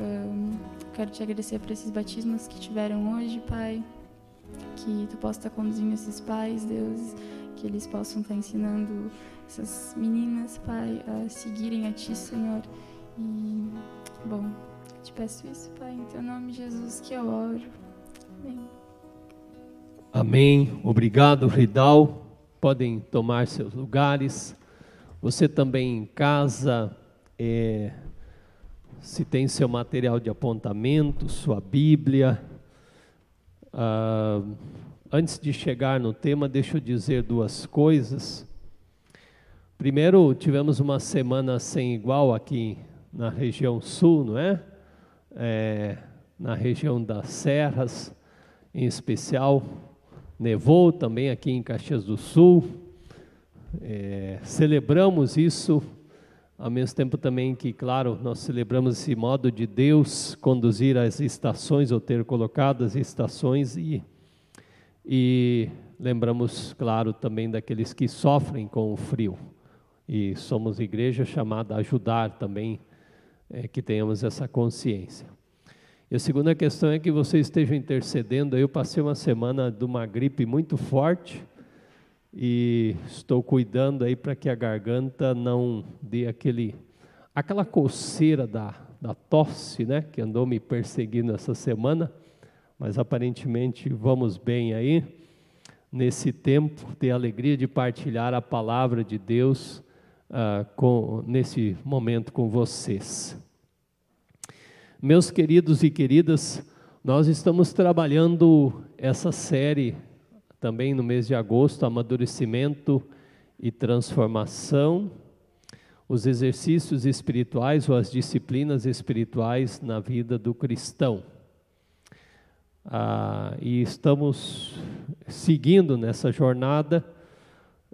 Um, quero te agradecer por esses batismos que tiveram hoje, Pai. Que tu possa estar conduzindo esses pais, Deus, que eles possam estar ensinando essas meninas, Pai, a seguirem a Ti, Senhor. E, bom, te peço isso, Pai, em Teu nome, Jesus, que eu oro. Amém. Amém. Obrigado, Ridal. Podem tomar seus lugares. Você também em casa, é, se tem seu material de apontamento, sua Bíblia. Ah, antes de chegar no tema, deixa eu dizer duas coisas. Primeiro, tivemos uma semana sem igual aqui na região sul, não é? é na região das serras, em especial. Nevou também aqui em Caxias do Sul. É, celebramos isso, ao mesmo tempo também que, claro, nós celebramos esse modo de Deus conduzir as estações, ou ter colocado as estações, e, e lembramos, claro, também daqueles que sofrem com o frio e somos igreja chamada a ajudar também é, que tenhamos essa consciência. E a segunda questão é que você esteja intercedendo. Eu passei uma semana de uma gripe muito forte e estou cuidando aí para que a garganta não dê aquele aquela coceira da, da tosse, né, que andou me perseguindo essa semana, mas aparentemente vamos bem aí nesse tempo, ter a alegria de partilhar a palavra de Deus uh, com, nesse momento com vocês. Meus queridos e queridas, nós estamos trabalhando essa série também no mês de agosto, amadurecimento e transformação, os exercícios espirituais ou as disciplinas espirituais na vida do cristão. Ah, e estamos seguindo nessa jornada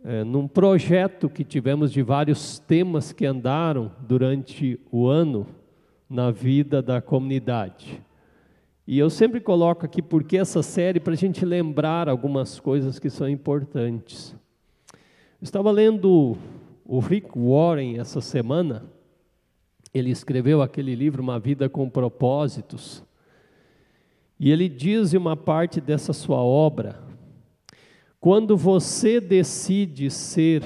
é, num projeto que tivemos de vários temas que andaram durante o ano na vida da comunidade. E eu sempre coloco aqui porque essa série para a gente lembrar algumas coisas que são importantes. Eu estava lendo o Rick Warren essa semana. Ele escreveu aquele livro Uma Vida com Propósitos. E ele diz em uma parte dessa sua obra quando você decide ser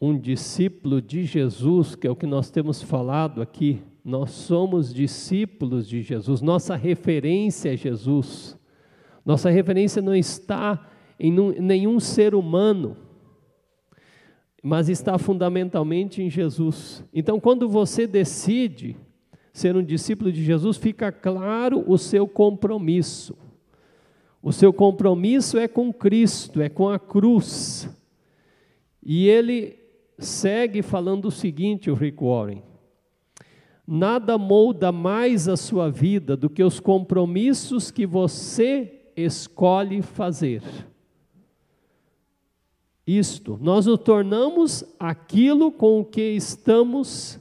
um discípulo de Jesus, que é o que nós temos falado aqui, nós somos discípulos de Jesus, nossa referência é Jesus. Nossa referência não está em nenhum ser humano, mas está fundamentalmente em Jesus. Então, quando você decide ser um discípulo de Jesus, fica claro o seu compromisso. O seu compromisso é com Cristo, é com a cruz. E ele segue falando o seguinte, o Rick Warren: Nada molda mais a sua vida do que os compromissos que você escolhe fazer. Isto, nós nos tornamos aquilo com o que estamos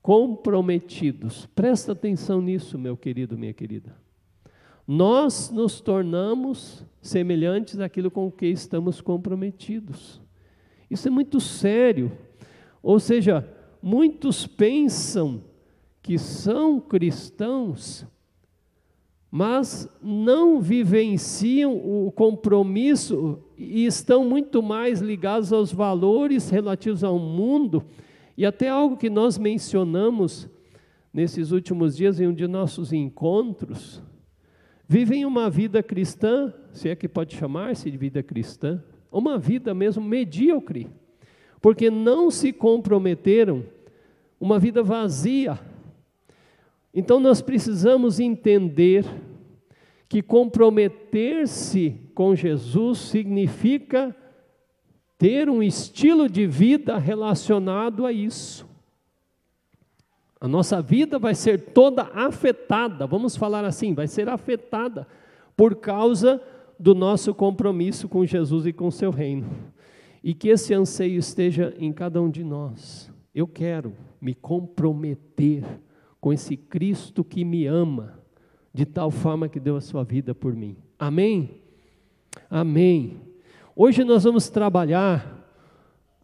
comprometidos. Presta atenção nisso, meu querido, minha querida nós nos tornamos semelhantes àquilo com o que estamos comprometidos. Isso é muito sério. Ou seja, muitos pensam que são cristãos, mas não vivenciam o compromisso e estão muito mais ligados aos valores relativos ao mundo. E até algo que nós mencionamos nesses últimos dias em um de nossos encontros. Vivem uma vida cristã, se é que pode chamar-se de vida cristã, uma vida mesmo medíocre, porque não se comprometeram, uma vida vazia. Então nós precisamos entender que comprometer-se com Jesus significa ter um estilo de vida relacionado a isso. A nossa vida vai ser toda afetada, vamos falar assim, vai ser afetada por causa do nosso compromisso com Jesus e com seu reino. E que esse anseio esteja em cada um de nós. Eu quero me comprometer com esse Cristo que me ama, de tal forma que deu a sua vida por mim. Amém? Amém. Hoje nós vamos trabalhar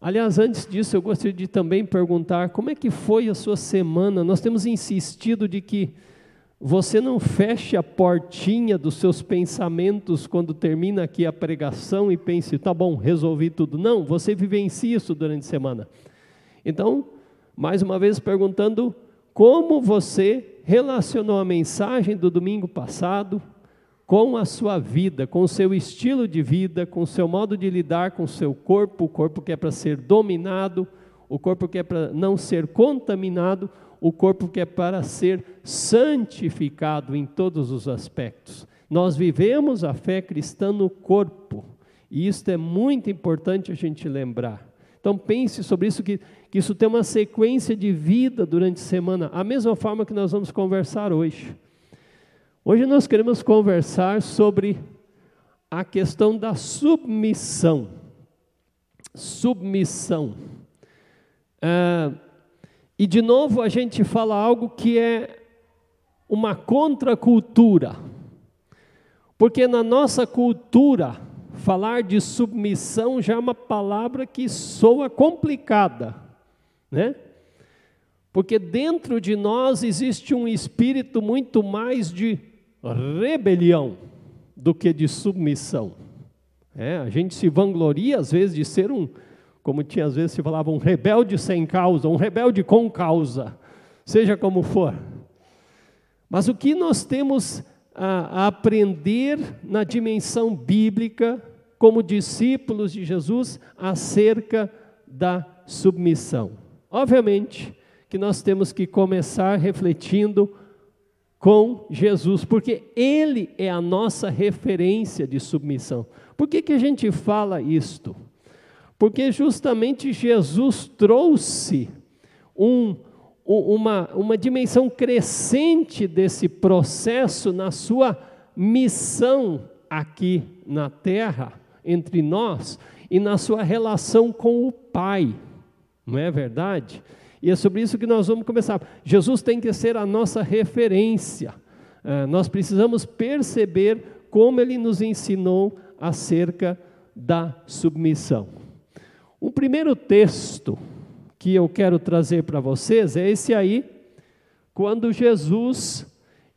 Aliás, antes disso, eu gostaria de também perguntar como é que foi a sua semana. Nós temos insistido de que você não feche a portinha dos seus pensamentos quando termina aqui a pregação e pense, tá bom, resolvi tudo. Não, você vivencia isso durante a semana. Então, mais uma vez perguntando como você relacionou a mensagem do domingo passado com a sua vida, com o seu estilo de vida, com o seu modo de lidar com o seu corpo, o corpo que é para ser dominado, o corpo que é para não ser contaminado, o corpo que é para ser santificado em todos os aspectos. Nós vivemos a fé cristã no corpo, e isso é muito importante a gente lembrar. Então pense sobre isso, que, que isso tem uma sequência de vida durante a semana, a mesma forma que nós vamos conversar hoje. Hoje nós queremos conversar sobre a questão da submissão. Submissão. É, e de novo a gente fala algo que é uma contracultura. Porque na nossa cultura, falar de submissão já é uma palavra que soa complicada, né? Porque dentro de nós existe um espírito muito mais de rebelião do que de submissão. É, a gente se vangloria às vezes de ser um como tinha às vezes se falava, um rebelde sem causa, um rebelde com causa, seja como for. Mas o que nós temos a, aprender na dimensão bíblica, como discípulos de Jesus, acerca da submissão? Obviamente que nós temos que começar refletindo com Jesus, porque Ele é a nossa referência de submissão. Por que, que a gente fala isto? Porque justamente Jesus trouxe um, uma, uma dimensão crescente desse processo na sua missão aqui na terra, entre nós, e na sua relação com o Pai, não é verdade? E é sobre isso que nós vamos começar. Jesus tem que ser a nossa referência. É, nós precisamos perceber como ele nos ensinou acerca da submissão. O primeiro texto que eu quero trazer para vocês é esse aí, quando Jesus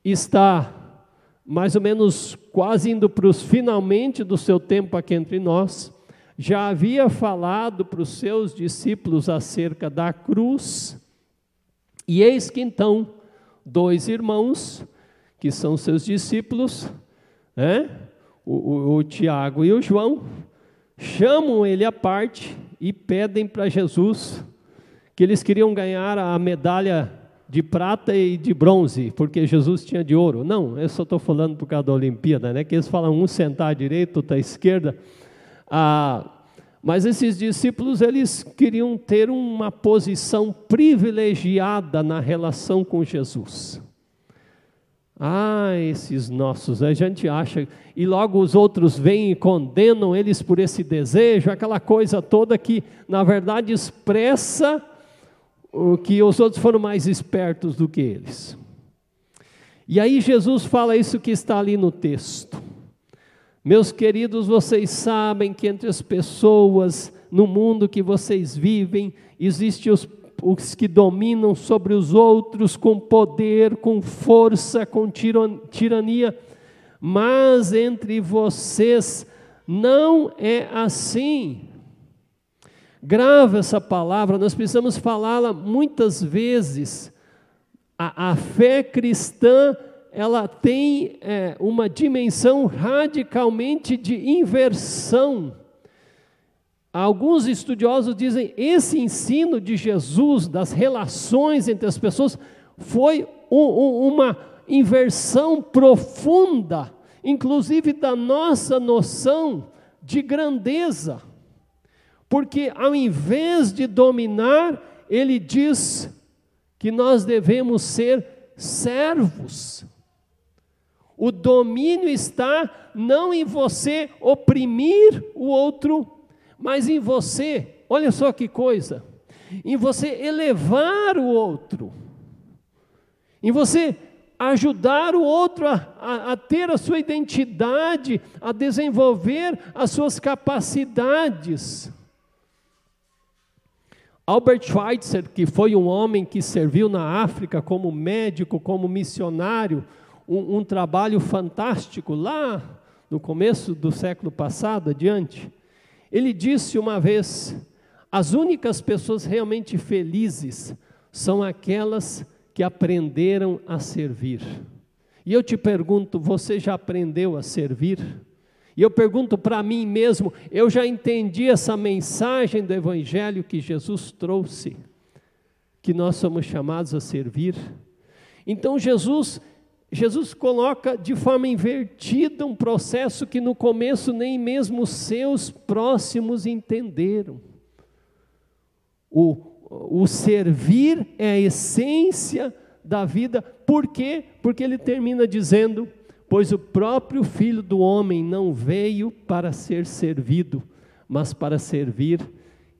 está mais ou menos quase indo para os finalmente do seu tempo aqui entre nós, já havia falado para os seus discípulos acerca da cruz, e eis que então dois irmãos, que são seus discípulos, né? o, o, o Tiago e o João, chamam ele à parte e pedem para Jesus que eles queriam ganhar a medalha de prata e de bronze, porque Jesus tinha de ouro. Não, eu só estou falando por causa da Olimpíada, né? Que eles falam um sentar à direita, outro à esquerda. Ah, mas esses discípulos, eles queriam ter uma posição privilegiada na relação com Jesus. Ah, esses nossos, a gente acha, e logo os outros vêm e condenam eles por esse desejo, aquela coisa toda que, na verdade, expressa o que os outros foram mais espertos do que eles. E aí Jesus fala isso que está ali no texto. Meus queridos, vocês sabem que entre as pessoas no mundo que vocês vivem, existem os os que dominam sobre os outros com poder, com força, com tirania, mas entre vocês não é assim. Grava essa palavra, nós precisamos falá-la muitas vezes. A, a, fé cristã ela tem é, uma dimensão radicalmente de inversão Alguns estudiosos dizem esse ensino de Jesus das relações entre as pessoas foi um, um, uma inversão profunda, inclusive da nossa noção de grandeza. Porque ao invés de dominar, ele diz que nós devemos ser servos. O domínio está não em você oprimir o outro, mas em você, olha só que coisa, em você elevar o outro, em você ajudar o outro a, a, a, ter a sua identidade, a desenvolver as suas capacidades. Albert Schweitzer, que foi um homem que serviu na África como médico, como missionário, um, um trabalho fantástico lá no começo do século passado, adiante. Ele disse uma vez: as únicas pessoas realmente felizes são aquelas que aprenderam a servir. E eu te pergunto: você já aprendeu a servir? E eu pergunto para mim mesmo: eu já entendi essa mensagem do Evangelho que Jesus trouxe, que nós somos chamados a servir? Então Jesus, Jesus coloca de forma invertida um processo que no começo nem mesmo os seus próximos entenderam. O, o servir é a essência da vida. Por quê? Porque ele termina dizendo: Pois o próprio Filho do Homem não veio para ser servido, mas para servir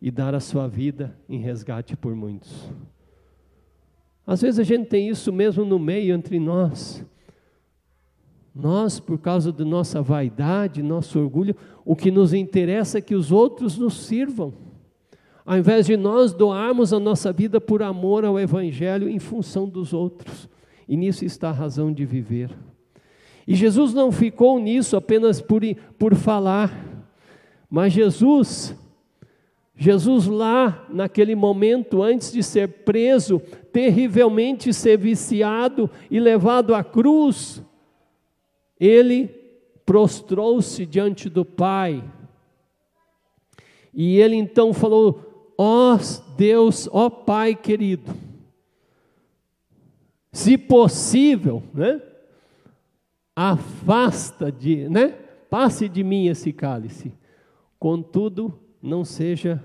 e dar a sua vida em resgate por muitos. Às vezes a gente tem isso mesmo no meio entre nós. Nós, por causa da nossa vaidade, nosso orgulho, o que nos interessa é que os outros nos sirvam. Ao invés de nós doarmos a nossa vida por amor ao Evangelho em função dos outros. E nisso está a razão de viver. E Jesus não ficou nisso apenas por, por falar, mas Jesus, Jesus lá naquele momento, antes de ser preso, terrivelmente ser viciado e levado à cruz, ele prostrou-se diante do Pai. E ele então falou: ó Deus, ó Pai querido, se possível, né? Afasta de, né? Passe de mim esse cálice. Contudo, não seja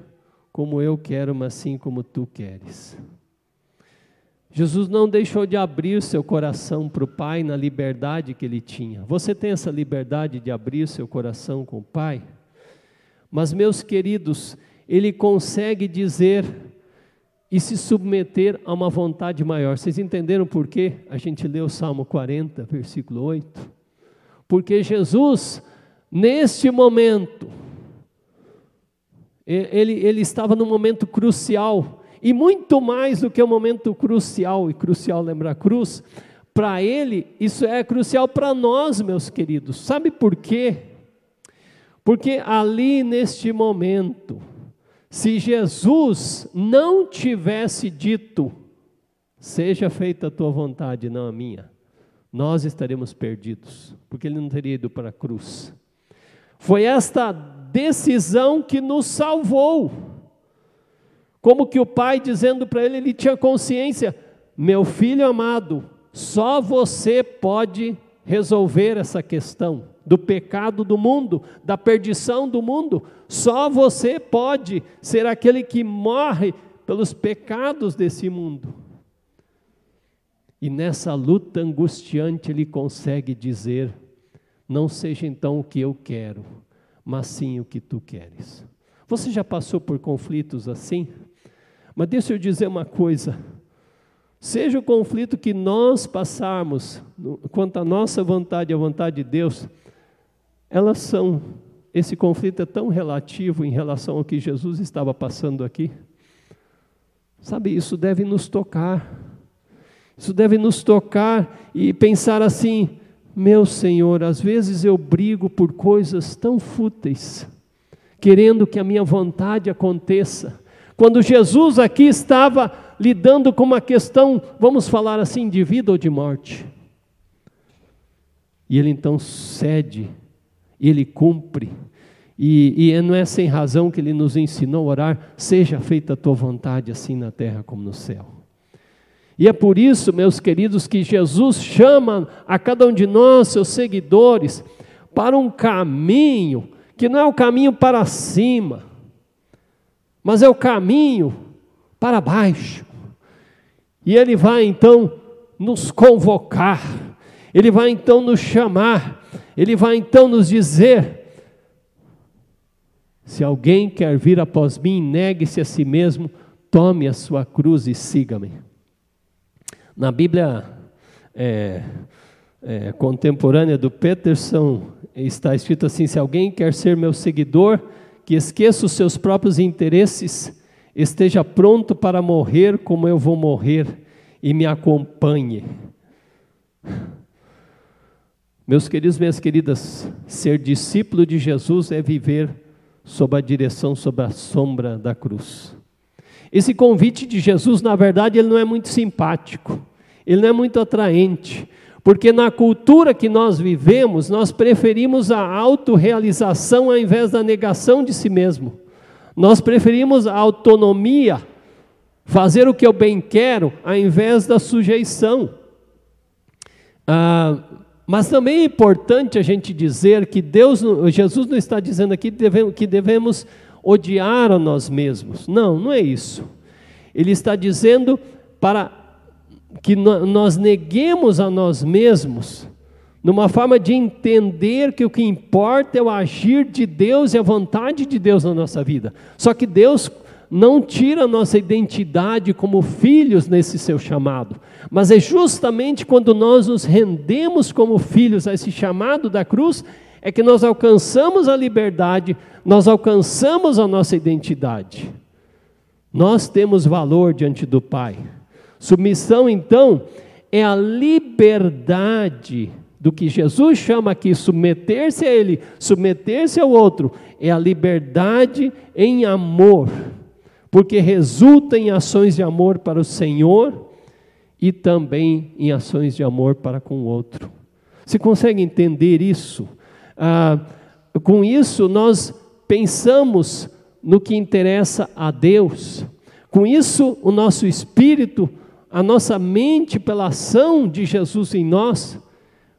como eu quero, mas sim como tu queres. Jesus não deixou de abrir seu coração para o Pai na liberdade que ele tinha. Você tem essa liberdade de abrir seu coração com o Pai? Mas, meus queridos, ele consegue dizer e se submeter a uma vontade maior. Vocês entenderam por quê? A gente leu o Salmo 40, versículo 8. Porque Jesus, neste momento, ele, ele estava num momento crucial, e muito mais do que um momento crucial, e crucial lembra a cruz, para ele, isso é crucial para nós, meus queridos. Sabe por quê? Porque ali neste momento, se Jesus não tivesse dito, seja feita a tua vontade, não a minha, nós estaremos perdidos, porque ele não teria ido para a cruz. Foi esta decisão que nos salvou. Como que o pai dizendo para ele, ele tinha consciência: meu filho amado, só você pode resolver essa questão do pecado do mundo, da perdição do mundo. Só você pode ser aquele que morre pelos pecados desse mundo. E nessa luta angustiante ele consegue dizer: Não seja então o que eu quero, mas sim o que tu queres. Você já passou por conflitos assim? Mas deixa eu dizer uma coisa. Seja o conflito que nós passarmos, quanto à nossa vontade e à vontade de Deus, elas são, esse conflito é tão relativo em relação ao que Jesus estava passando aqui. Sabe, isso deve nos tocar. Isso deve nos tocar e pensar assim: meu Senhor, às vezes eu brigo por coisas tão fúteis, querendo que a minha vontade aconteça. Quando Jesus aqui estava lidando com uma questão, vamos falar assim, de vida ou de morte. E ele então cede ele cumpre. E, e não é sem razão que ele nos ensinou a orar: seja feita a tua vontade, assim na terra como no céu. E é por isso, meus queridos, que Jesus chama a cada um de nós, seus seguidores, para um caminho que não é o caminho para cima, mas é o caminho para baixo. E Ele vai então nos convocar, Ele vai então nos chamar ele vai então nos dizer: se alguém quer vir após mim, negue-se a si mesmo, tome a sua cruz e siga-me. Na Bíblia é, é, contemporânea do Peterson está escrito assim: se alguém quer ser meu seguidor, que esqueça os seus próprios interesses, esteja pronto para morrer como eu vou morrer e me acompanhe. Meus queridos, minhas queridas, ser discípulo de Jesus é viver sob a direção, sob a sombra da cruz. Esse convite de Jesus, na verdade, ele não é muito simpático, ele não é muito atraente, porque na cultura que nós vivemos, nós preferimos a autorrealização ao invés da negação de si mesmo. Nós preferimos a autonomia, fazer o que eu bem quero, ao invés da sujeição. Ah, mas também é importante a gente dizer que Deus, Jesus não está dizendo aqui que devemos odiar a nós mesmos. Não, não é isso. Ele está dizendo para que nós neguemos a nós mesmos, numa forma de entender que o que importa é o agir de Deus e a vontade de Deus na nossa vida. Só que Deus não tira a nossa identidade como filhos nesse seu chamado, mas é justamente quando nós nos rendemos como filhos a esse chamado da cruz, é que nós alcançamos a liberdade, nós alcançamos a nossa identidade. Nós temos valor diante do Pai. Submissão, então, é a liberdade do que Jesus chama aqui, submeter-se a Ele, submeter-se ao outro, é a liberdade em amor porque resulta em ações de amor para o Senhor e também em ações de amor para com o outro. Você consegue entender isso? Ah, com isso, nós pensamos no que interessa a Deus. Com isso, o nosso espírito, a nossa mente, pela ação de Jesus em nós,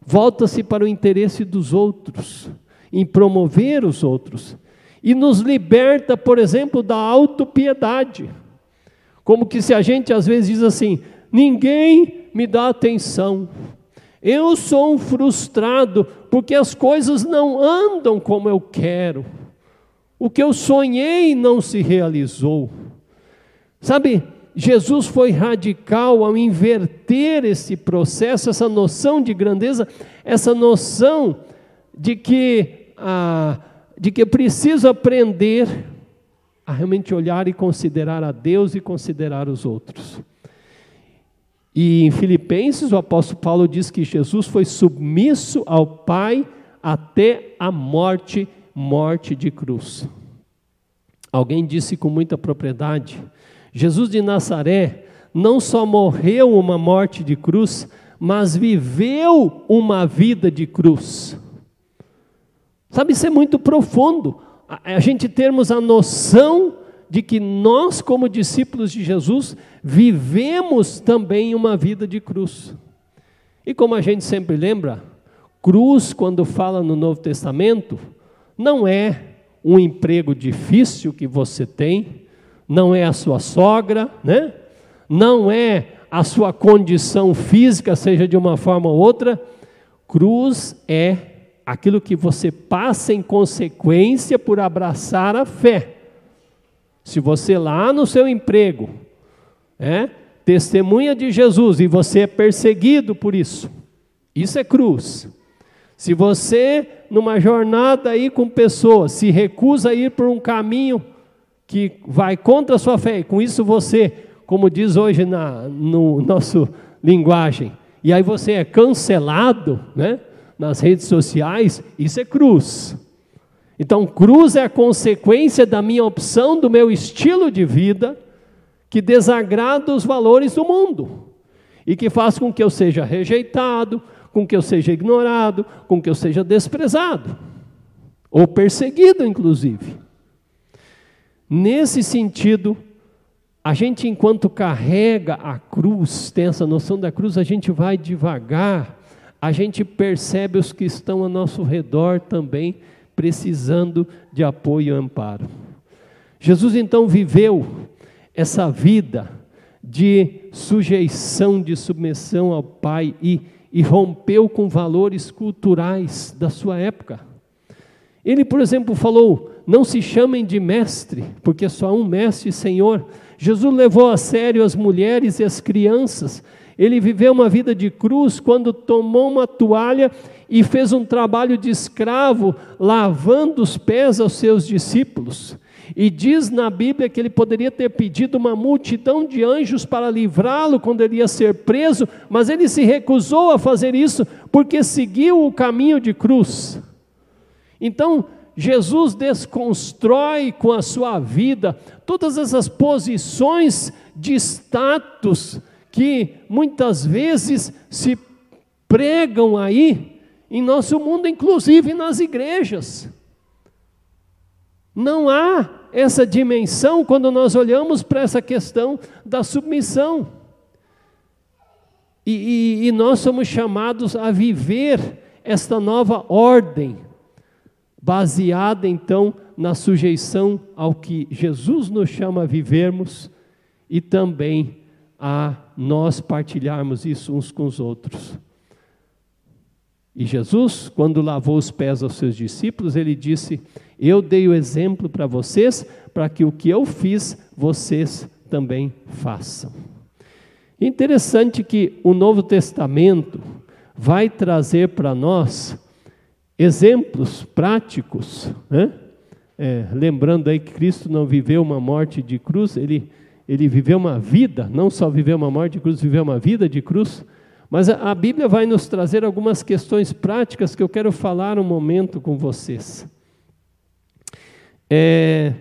volta-se para o interesse dos outros, em promover os outros e nos liberta, por exemplo, da autopiedade. Como que se a gente às vezes diz assim: ninguém me dá atenção, eu sou um frustrado porque as coisas não andam como eu quero, o que eu sonhei não se realizou. Sabe, Jesus foi radical ao inverter esse processo, essa noção de grandeza, essa noção de que a de que preciso aprender a realmente olhar e considerar a Deus e considerar os outros. E em Filipenses, o apóstolo Paulo diz que Jesus foi submisso ao Pai até a morte morte de cruz. Alguém disse com muita propriedade: Jesus de Nazaré não só morreu uma morte de cruz, mas viveu uma vida de cruz. Sabe, isso é muito profundo. A, a gente termos a noção de que nós, como discípulos de Jesus, vivemos também uma vida de cruz. E como a gente sempre lembra, cruz, quando fala no Novo Testamento, não é um emprego difícil que você tem, não é a sua sogra, né? não é a sua condição física, seja de uma forma ou outra. Cruz é aquilo que você passa em consequência por abraçar a fé. Se você lá no seu emprego, é, testemunha de Jesus e você é perseguido por isso, isso é cruz. Se você, numa jornada aí com pessoas, se recusa a ir por um caminho que vai contra a sua fé, e com isso você, como diz hoje na no nosso linguagem, e aí você é cancelado, né? nas redes sociais, isso é cruz. Então, cruz é a consequência da minha opção, do meu estilo de vida, que desagrada os valores do mundo e que faz com que eu seja rejeitado, com que eu seja ignorado, com que eu seja desprezado ou perseguido, inclusive. Nesse sentido, a gente, enquanto carrega a cruz, tem essa noção da cruz, a gente vai devagar a gente percebe os que estão ao nosso redor também precisando de apoio e amparo. Jesus então viveu essa vida de sujeição, de submissão ao Pai e, e rompeu com valores culturais da sua época. Ele, por exemplo, falou: Não se chamem de mestre, porque só um mestre, Senhor. Jesus levou a sério as mulheres e as crianças ele viveu uma vida de cruz quando tomou uma toalha e fez um trabalho de escravo, lavando os pés aos seus discípulos. E diz na Bíblia que ele poderia ter pedido uma multidão de anjos para livrá-lo quando ele ia ser preso, mas ele se recusou a fazer isso porque seguiu o caminho de cruz. Então, Jesus desconstrói com a sua vida todas essas posições de status que muitas vezes se pregam aí em nosso mundo, inclusive nas igrejas. Não há essa dimensão quando nós olhamos para essa questão da submissão. E, e, e, nós somos chamados a viver esta nova ordem, baseada então na sujeição ao que Jesus nos chama a vivermos e também a nós partilharmos isso uns com os outros. E Jesus, quando lavou os pés aos seus discípulos, ele disse: Eu dei o exemplo para vocês, para que o que eu fiz, vocês também façam. Interessante que o Novo Testamento vai trazer para nós exemplos práticos, né? é, lembrando aí que Cristo não viveu uma morte de cruz, ele, ele viveu uma vida, não só viveu uma morte de cruz, viveu uma vida de cruz. Mas a, a Bíblia vai nos trazer algumas questões práticas que eu quero falar um momento com vocês. É,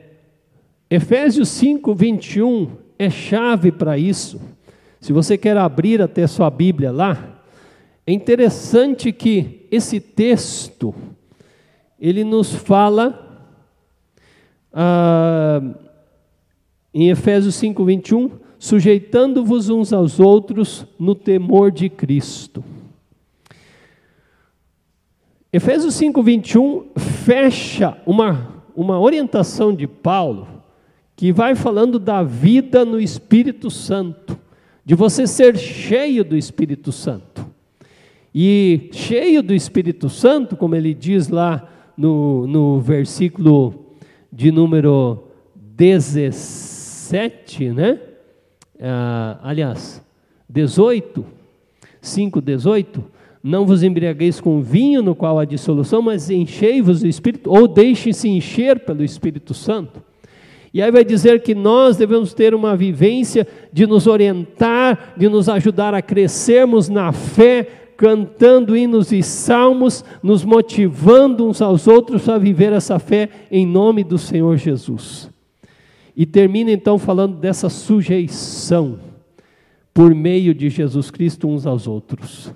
Efésios 5, 21 é chave para isso. Se você quer abrir até sua Bíblia lá, é interessante que esse texto ele nos fala ah, em Efésios 5, 21, sujeitando-vos uns aos outros no temor de Cristo. Efésios 5, 21 fecha uma, uma orientação de Paulo que vai falando da vida no Espírito Santo, de você ser cheio do Espírito Santo. E cheio do Espírito Santo, como ele diz lá no, no versículo de número 17, né? ah, aliás, 18, 5, 18, não vos embriagueis com vinho no qual há dissolução, mas enchei-vos do Espírito, ou deixem-se encher pelo Espírito Santo. E aí vai dizer que nós devemos ter uma vivência de nos orientar, de nos ajudar a crescermos na fé, cantando hinos e salmos, nos motivando uns aos outros a viver essa fé em nome do Senhor Jesus. E termina então falando dessa sujeição por meio de Jesus Cristo uns aos outros.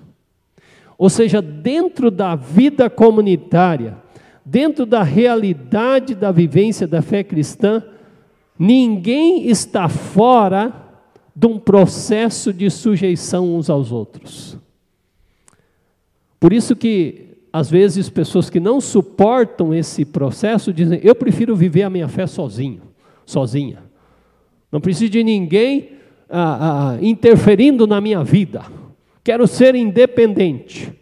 Ou seja, dentro da vida comunitária, dentro da realidade da vivência da fé cristã, ninguém está fora de um processo de sujeição uns aos outros. Por isso que às vezes pessoas que não suportam esse processo dizem: "Eu prefiro viver a minha fé sozinho" sozinha. Não preciso de ninguém ah, ah, interferindo na minha vida. Quero ser independente.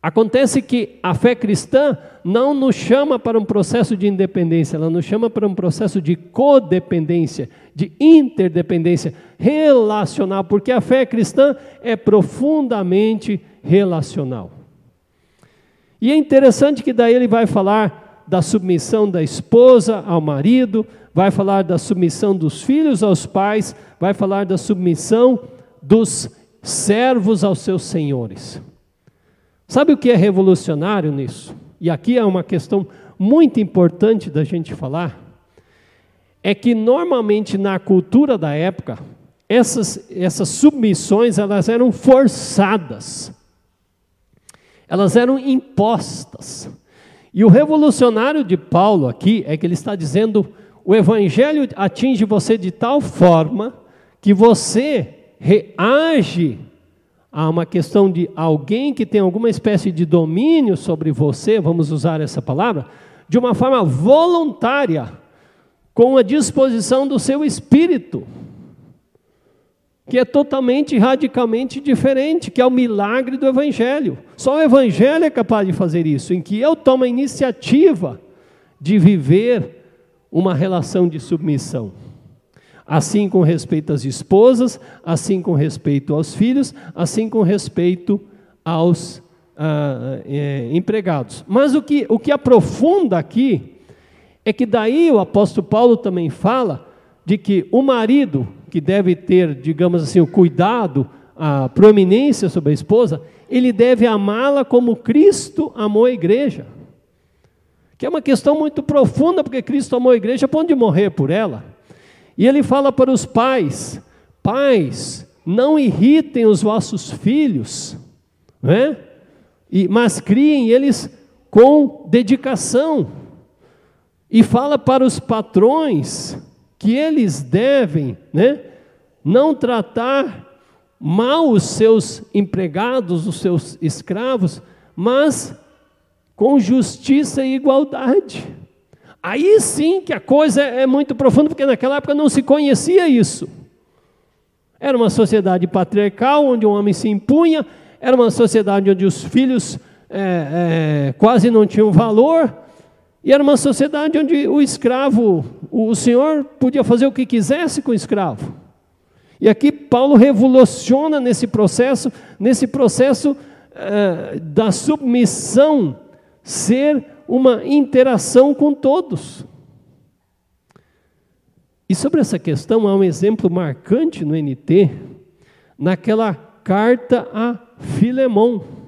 Acontece que a fé cristã não nos chama para um processo de independência, ela nos chama para um processo de codependência, de interdependência relacional, porque a fé cristã é profundamente relacional. E é interessante que daí ele vai falar da submissão da esposa ao marido, vai falar da submissão dos filhos aos pais, vai falar da submissão dos servos aos seus senhores. Sabe o que é revolucionário nisso? E aqui é uma questão muito importante da gente falar. É que normalmente na cultura da época, essas, essas submissões elas eram forçadas, elas eram impostas. E o revolucionário de Paulo aqui é que ele está dizendo o Evangelho atinge você de tal forma que você reage a uma questão de alguém que tem alguma espécie de domínio sobre você, vamos usar essa palavra, de uma forma voluntária, com a disposição do seu espírito, que é totalmente, radicalmente diferente, que é o milagre do Evangelho. Só o Evangelho é capaz de fazer isso, em que eu tomo a iniciativa de viver uma relação de submissão. Assim com respeito às esposas, assim com respeito aos filhos, assim com respeito aos ah, é, empregados. Mas o que, o que aprofunda aqui É que daí o apóstolo Paulo também fala de que o marido que deve ter, digamos assim, o cuidado, a proeminência sobre a esposa, ele deve amá-la como Cristo amou a igreja. Que é uma questão muito profunda, porque Cristo amou a igreja a morrer por ela. E ele fala para os pais: pais, não irritem os vossos filhos, né? e, mas criem eles com dedicação. E fala para os patrões que eles devem né, não tratar mal os seus empregados, os seus escravos, mas com justiça e igualdade. Aí sim que a coisa é muito profunda, porque naquela época não se conhecia isso. Era uma sociedade patriarcal, onde o homem se impunha, era uma sociedade onde os filhos é, é, quase não tinham valor, e era uma sociedade onde o escravo, o senhor podia fazer o que quisesse com o escravo. E aqui Paulo revoluciona nesse processo, nesse processo é, da submissão ser uma interação com todos. E sobre essa questão há um exemplo marcante no NT, naquela carta a Filemão.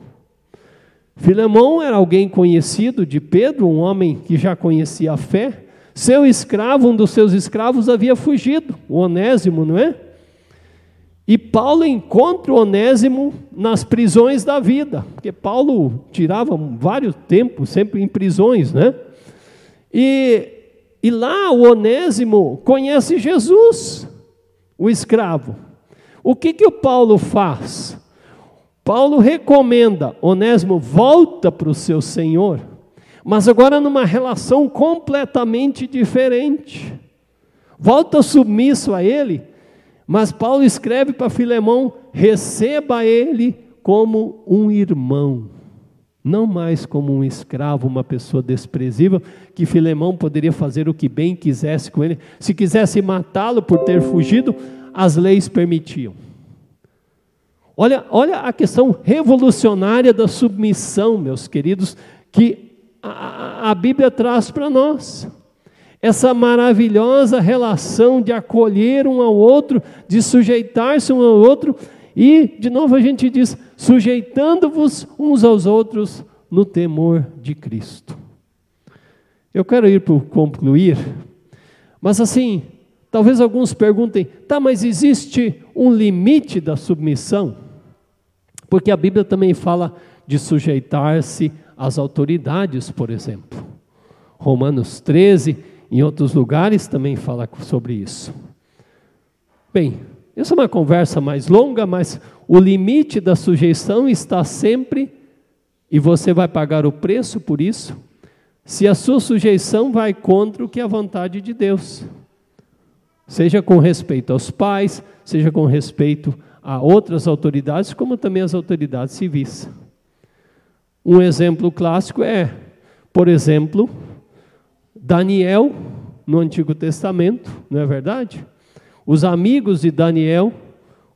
Filemão era alguém conhecido de Pedro, um homem que já conhecia a fé. Seu escravo, um dos seus escravos, havia fugido, o Onésimo, não é? E Paulo encontra o Onésimo nas prisões da vida, porque Paulo tirava vários tempos, sempre em prisões, né? E e lá o Onésimo conhece Jesus, o escravo. O que que o Paulo faz? Paulo recomenda, Onésimo volta para o seu Senhor, mas agora numa relação completamente diferente. Volta submisso a ele, mas Paulo escreve para Filemão: receba ele como um irmão não mais como um escravo, uma pessoa desprezível, que Filemão poderia fazer o que bem quisesse com ele. Se quisesse matá-lo por ter fugido, as leis permitiam. Olha, olha a questão revolucionária da submissão, meus queridos, que a, a Bíblia traz para nós. Essa maravilhosa relação de acolher um ao outro, de sujeitar-se um ao outro e, de novo, a gente diz: sujeitando-vos uns aos outros no temor de Cristo. Eu quero ir para concluir, mas assim, talvez alguns perguntem: tá, mas existe um limite da submissão? Porque a Bíblia também fala de sujeitar-se às autoridades, por exemplo. Romanos 13, em outros lugares, também fala sobre isso. Bem, essa é uma conversa mais longa, mas o limite da sujeição está sempre, e você vai pagar o preço por isso, se a sua sujeição vai contra o que é a vontade de Deus. Seja com respeito aos pais, seja com respeito a outras autoridades, como também as autoridades civis. Um exemplo clássico é, por exemplo, Daniel no Antigo Testamento, não é verdade? Os amigos de Daniel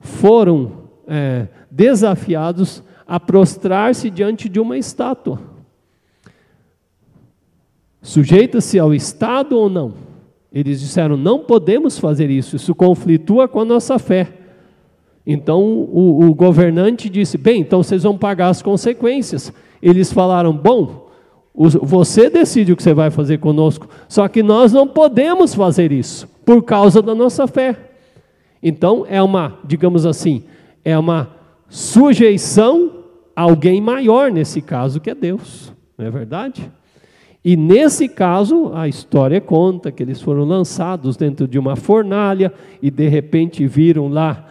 foram é, desafiados a prostrar-se diante de uma estátua. Sujeita-se ao Estado ou não? Eles disseram: não podemos fazer isso, isso conflitua com a nossa fé. Então o, o governante disse: bem, então vocês vão pagar as consequências. Eles falaram: bom, você decide o que você vai fazer conosco, só que nós não podemos fazer isso por causa da nossa fé. Então, é uma, digamos assim, é uma sujeição a alguém maior, nesse caso, que é Deus, não é verdade? E nesse caso, a história conta que eles foram lançados dentro de uma fornalha e de repente viram lá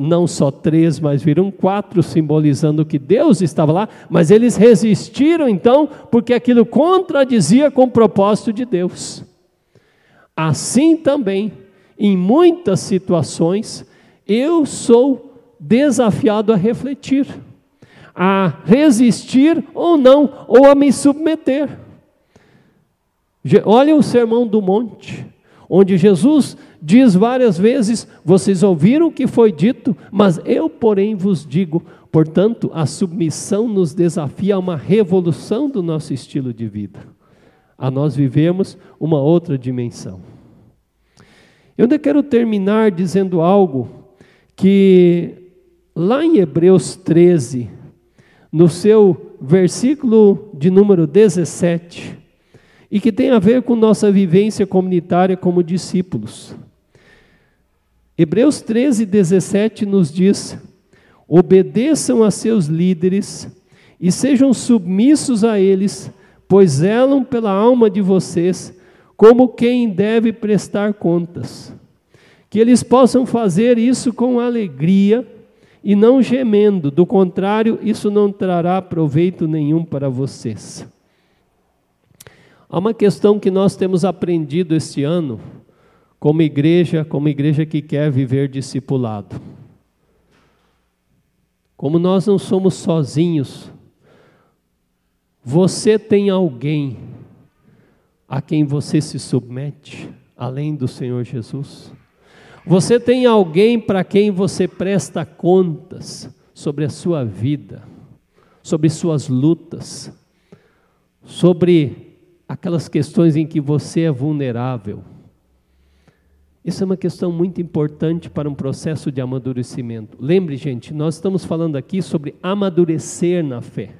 não só três, mas viram quatro, simbolizando que Deus estava lá, mas eles resistiram então, porque aquilo contradizia com o propósito de Deus. Assim também, em muitas situações, eu sou desafiado a refletir, a resistir ou não, ou a me submeter. Olha o sermão do monte, onde Jesus diz várias vezes: Vocês ouviram o que foi dito, mas eu, porém, vos digo. Portanto, a submissão nos desafia a uma revolução do nosso estilo de vida a nós vivemos uma outra dimensão. Eu ainda quero terminar dizendo algo que lá em Hebreus 13, no seu versículo de número 17, e que tem a ver com nossa vivência comunitária como discípulos. Hebreus 13, 17 nos diz: obedeçam a seus líderes e sejam submissos a eles, pois zelam pela alma de vocês, como quem deve prestar contas. Que eles possam fazer isso com alegria e não gemendo, do contrário, isso não trará proveito nenhum para vocês. Há uma questão que nós temos aprendido este ano, como igreja, como igreja que quer viver discipulado. Como nós não somos sozinhos, você tem alguém a quem você se submete, além do Senhor Jesus? Você tem alguém para quem você presta contas sobre a sua vida, sobre suas lutas, sobre aquelas questões em que você é vulnerável? Isso é uma questão muito importante para um processo de amadurecimento. Lembre, gente, nós estamos falando aqui sobre amadurecer na fé.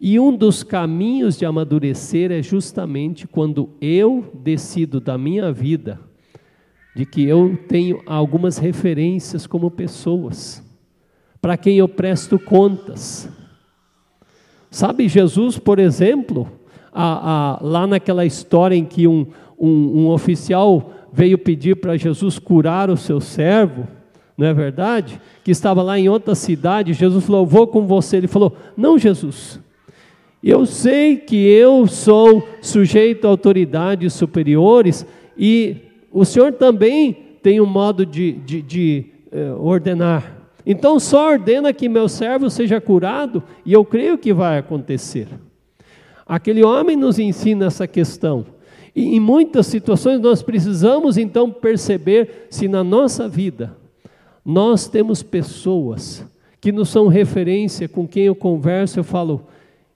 E um dos caminhos de amadurecer é justamente quando eu decido da minha vida de que eu tenho algumas referências como pessoas, para quem eu presto contas. Sabe, Jesus, por exemplo, a, a, lá naquela história em que um, um, um oficial veio pedir para Jesus curar o seu servo, não é verdade? Que estava lá em outra cidade, Jesus falou: Vou com você. Ele falou: Não, Jesus, eu sei que eu sou sujeito a autoridades superiores e o Senhor também tem um modo de, de, de uh, ordenar. Então só ordena que meu servo seja curado e eu creio que vai acontecer. Aquele homem nos ensina essa questão. E em muitas situações nós precisamos então perceber se na nossa vida nós temos pessoas que nos são referência, com quem eu converso, eu falo,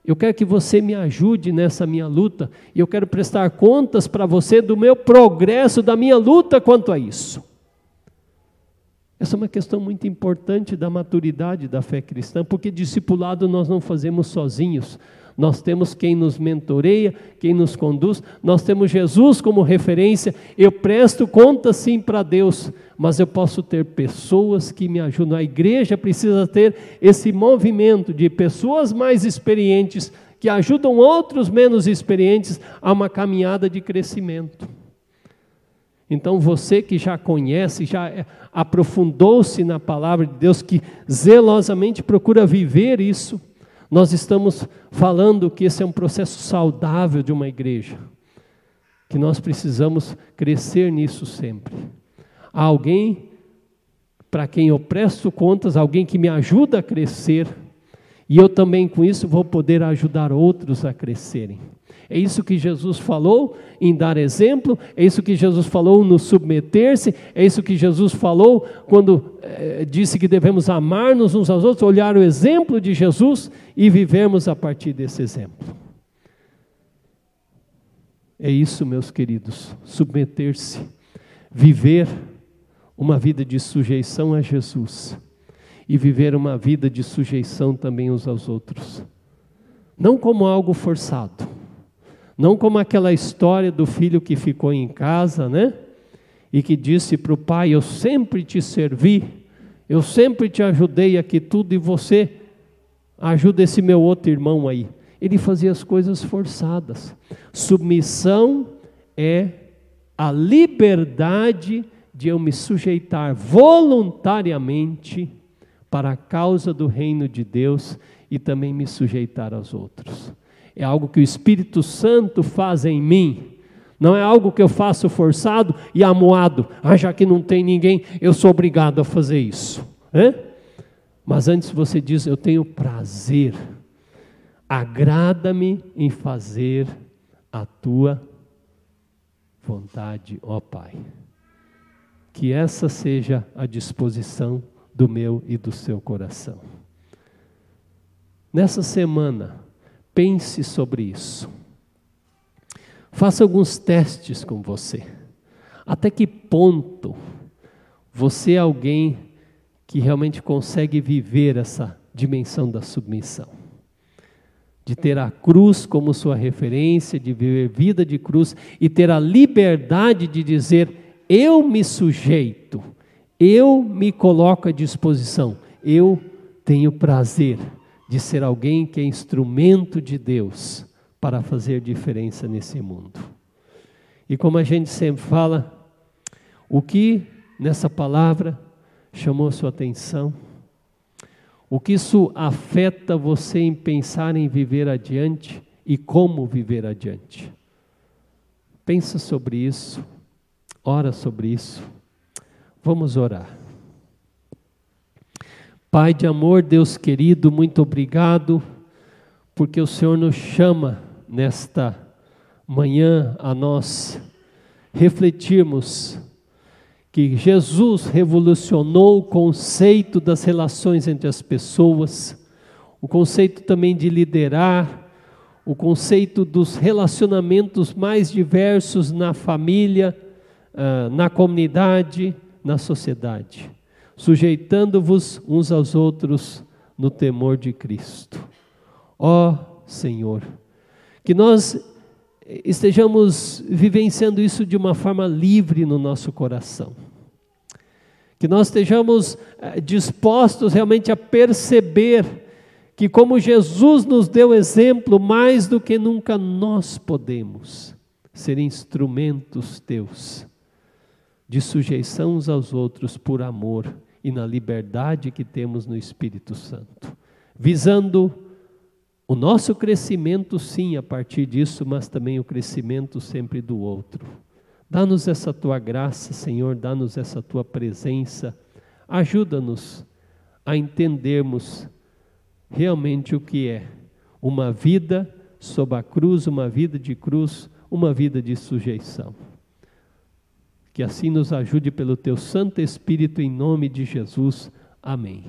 eu quero que você me ajude nessa minha luta e eu quero prestar contas para você do meu progresso, da minha luta quanto a isso. Essa é uma questão muito importante da maturidade da fé cristã, porque discipulado nós não fazemos sozinhos. Nós temos quem nos mentoreia, quem nos conduz, nós temos Jesus como referência. Eu presto conta sim para Deus, mas eu posso ter pessoas que me ajudam. A igreja precisa ter esse movimento de pessoas mais experientes que ajudam outros menos experientes a uma caminhada de crescimento. Então você que já conhece, já aprofundou-se na palavra de Deus, que zelosamente procura viver isso, nós estamos falando que esse é um processo saudável de uma igreja, que nós precisamos crescer nisso sempre. Há alguém para quem eu presto contas, alguém que me ajuda a crescer, e eu também com isso vou poder ajudar outros a crescerem. É isso que Jesus falou em dar exemplo, é isso que Jesus falou no submeter-se, é isso que Jesus falou quando é, disse que devemos amar-nos uns aos outros, olhar o exemplo de Jesus e vivermos a partir desse exemplo. É isso, meus queridos, submeter-se, viver uma vida de sujeição a Jesus e viver uma vida de sujeição também uns aos outros. Não como algo forçado, não como aquela história do filho que ficou em casa, né? E que disse para o pai: Eu sempre te servi, eu sempre te ajudei aqui tudo, e você ajuda esse meu outro irmão aí. Ele fazia as coisas forçadas. Submissão é a liberdade de eu me sujeitar voluntariamente para a causa do reino de Deus e também me sujeitar aos outros é algo que o Espírito Santo faz em mim. Não é algo que eu faço forçado e amuado. Ah, já que não tem ninguém, eu sou obrigado a fazer isso. É? Mas antes você diz: Eu tenho prazer, agrada-me em fazer a tua vontade, ó Pai. Que essa seja a disposição do meu e do seu coração. Nessa semana, Pense sobre isso. Faça alguns testes com você. Até que ponto você é alguém que realmente consegue viver essa dimensão da submissão? De ter a cruz como sua referência, de viver vida de cruz e ter a liberdade de dizer: eu me sujeito, eu me coloco à disposição, eu tenho prazer de ser alguém que é instrumento de Deus para fazer diferença nesse mundo. E como a gente sempre fala, o que nessa palavra chamou sua atenção? O que isso afeta você em pensar em viver adiante e como viver adiante? Pensa sobre isso, ora sobre isso. Vamos orar. Pai de amor, Deus querido, muito obrigado, porque o Senhor nos chama nesta manhã a nós refletirmos que Jesus revolucionou o conceito das relações entre as pessoas, o conceito também de liderar, o conceito dos relacionamentos mais diversos na família, ah, na comunidade, na sociedade sujeitando-vos uns aos outros no temor de Cristo. Ó Senhor, que nós estejamos vivenciando isso de uma forma livre no nosso coração. Que nós estejamos eh, dispostos realmente a perceber que, como Jesus nos deu exemplo, mais do que nunca nós podemos ser instrumentos teus de sujeição uns aos outros por amor e na liberdade que temos no Espírito Santo, visando o nosso crescimento, sim, a partir disso, mas também o crescimento sempre do outro. Dá-nos essa tua graça, Senhor, dá-nos essa tua presença, ajuda-nos a entendermos realmente o que é uma vida sob a cruz, uma vida de cruz, uma vida de sujeição. Que assim nos ajude pelo teu Santo Espírito, em nome de Jesus. Amém.